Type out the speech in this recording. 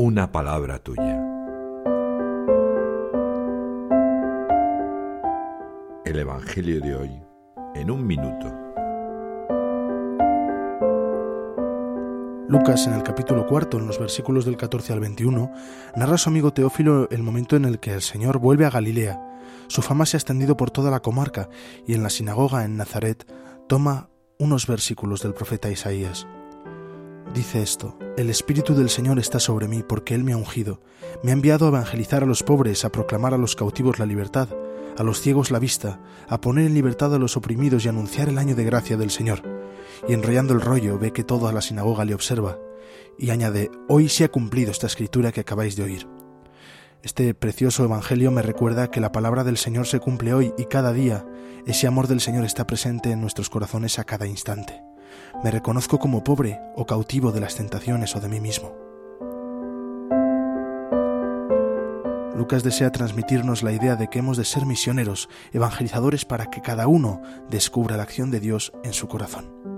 una palabra tuya. El Evangelio de hoy en un minuto. Lucas en el capítulo cuarto, en los versículos del 14 al 21, narra a su amigo Teófilo el momento en el que el Señor vuelve a Galilea. Su fama se ha extendido por toda la comarca y en la sinagoga en Nazaret toma unos versículos del profeta Isaías. Dice esto, el Espíritu del Señor está sobre mí porque Él me ha ungido, me ha enviado a evangelizar a los pobres, a proclamar a los cautivos la libertad, a los ciegos la vista, a poner en libertad a los oprimidos y anunciar el año de gracia del Señor. Y enrollando el rollo ve que toda la sinagoga le observa, y añade, hoy se ha cumplido esta escritura que acabáis de oír. Este precioso Evangelio me recuerda que la palabra del Señor se cumple hoy y cada día ese amor del Señor está presente en nuestros corazones a cada instante me reconozco como pobre o cautivo de las tentaciones o de mí mismo. Lucas desea transmitirnos la idea de que hemos de ser misioneros, evangelizadores para que cada uno descubra la acción de Dios en su corazón.